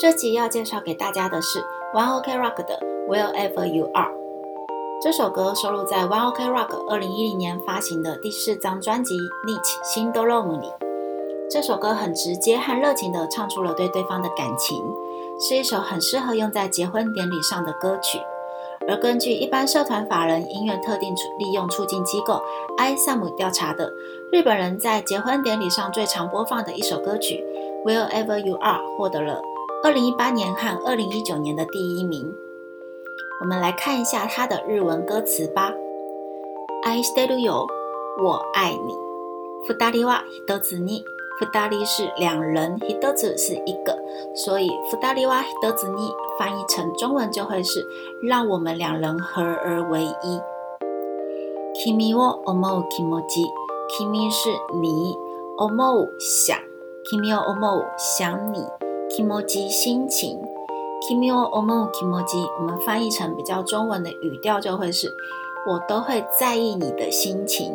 这集要介绍给大家的是 One OK Rock 的 Wherever You Are。这首歌收录在 One OK Rock 二零一零年发行的第四张专辑《n i c t Syndrome》里。这首歌很直接和热情地唱出了对对方的感情，是一首很适合用在结婚典礼上的歌曲。而根据一般社团法人音乐特定利用促进机构 s 萨姆调查的，日本人在结婚典礼上最常播放的一首歌曲《Wherever You Are》获得了。二零一八年和二零一九年的第一名，我们来看一下它的日文歌词吧。I stay with you，我爱你。Futari wa hitotsu ni，Futari 是两人，hitotsu 是一个，所以 Futari wa hitotsu ni 翻译成中文就会是让我们两人合而为一。Kimi wo omou kimi ni，Kimi 是你，omou 想，Kimi wo omou 想你。キモジ心情，キ o k i モ o j ジ，我们翻译成比较中文的语调就会是：我都会在意你的心情。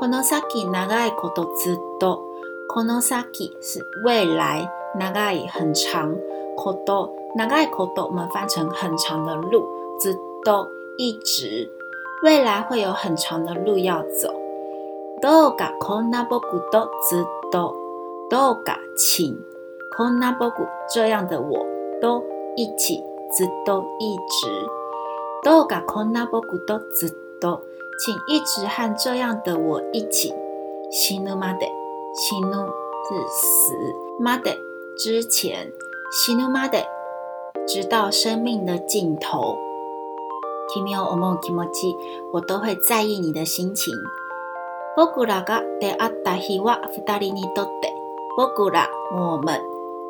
この先長いことずっと、この先是未来、長い很长、こと長いこと我们翻成很长的路，ずっと一直，未来会有很长的路要走。どうかこんな僕とずっと、どうか请。こんな僕这样的我都一起，っと一直，都噶空纳波古都直到，请一直和这样的我一起。心怒妈的，心怒是死妈的之前，心怒妈的，直到生命的尽头。キを思う気持ち、我都会在意你的心情。僕らが出会った日は二人にとって僕らを思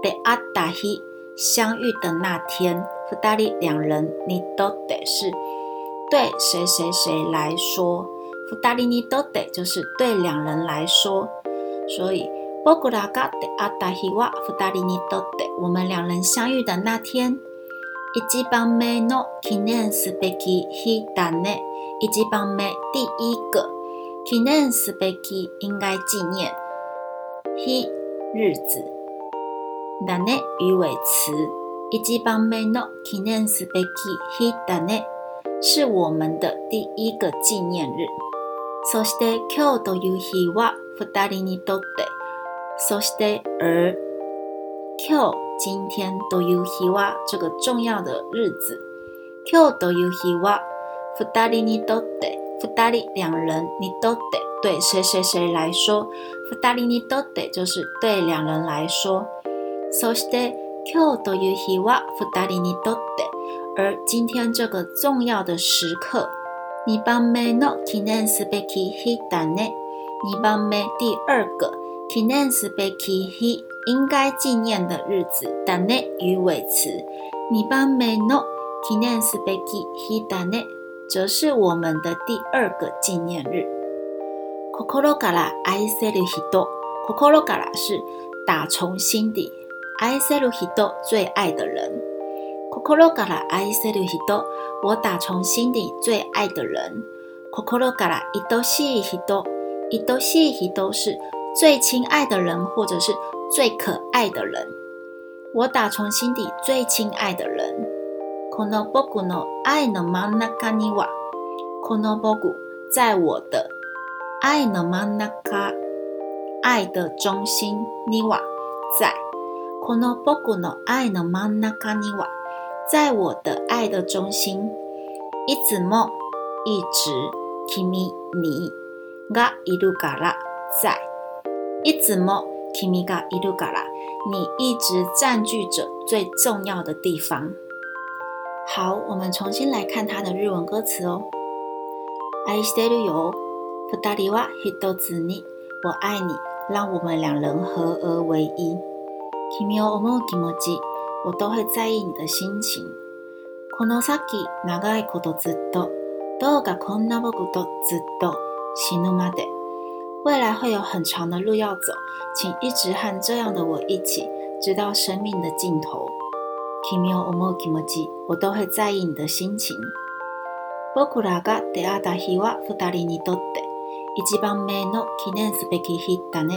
得阿达希相遇的那天，福达利两人，你都得是，对谁谁谁来说，福达利你都得就是对两人来说，所以波古拉加得阿达希哇，福达利你都得，我们两人相遇的那天，一吉邦梅诺纪念斯贝基，他呢，一吉邦梅第一个，纪念斯贝基应该纪念，他日子。だね、語尾詞。一番目の記念すべき日だね。是我们的第一个纪念日。そして今日という日は二人にとって。そして二。今日今天という日は这个重要的日子。今日という日は二人にとって、二人两人你都得对谁谁谁来说，二人にとって就是对两人来说。そして今日という日はふ人にとって、而今天这个重要的时刻、二番目の記念すべき日だね。二番目第二个記念すべき日应该纪念的日子，だね。语尾词、二番目の記念すべき日だね，则是我们的第二个纪念日。心から愛される日。心から是打从心底。爱塞鲁希多最爱的人，ココロガラ爱塞鲁希多，我打从心底最爱的人，ココロガラ伊都西伊都，伊都西伊都是最亲爱的人或者是最可爱的人，我打从心底最亲爱的人，この僕の爱のまな咖尼ワ，この僕，在我的爱のまな咖，爱的中心尼瓦在。この僕の愛の真ん中には、在我的爱的中心，いつも一直，君你がいるから在，いつも君がいるから，你一直占据着最重要的地方。好，我们重新来看它的日文歌词哦。I still you、不打我爱你，让我们两人合而为一。君を思う気持ち、おと会在意你的心情。この先、長いことずっと、どうかこんな僕とずっと、死ぬまで。未来会有很长的路要走，请一直和这样的我一起，直到生命的尽头。君を思う気持ち、我都会在意你的心情。僕らが出会った日は二人にとって一番目の記念すべき日だね。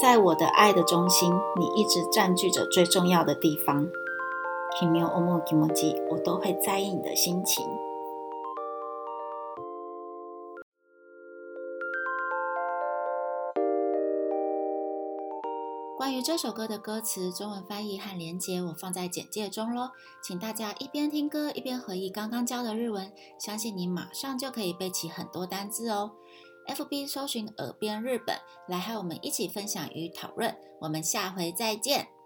在我的爱的中心，你一直占据着最重要的地方。我都会在意你的心情。关于这首歌的歌词、中文翻译和连接，我放在简介中喽。请大家一边听歌一边回忆刚刚教的日文，相信你马上就可以背起很多单字哦。FB 搜寻耳边日本，来和我们一起分享与讨论。我们下回再见。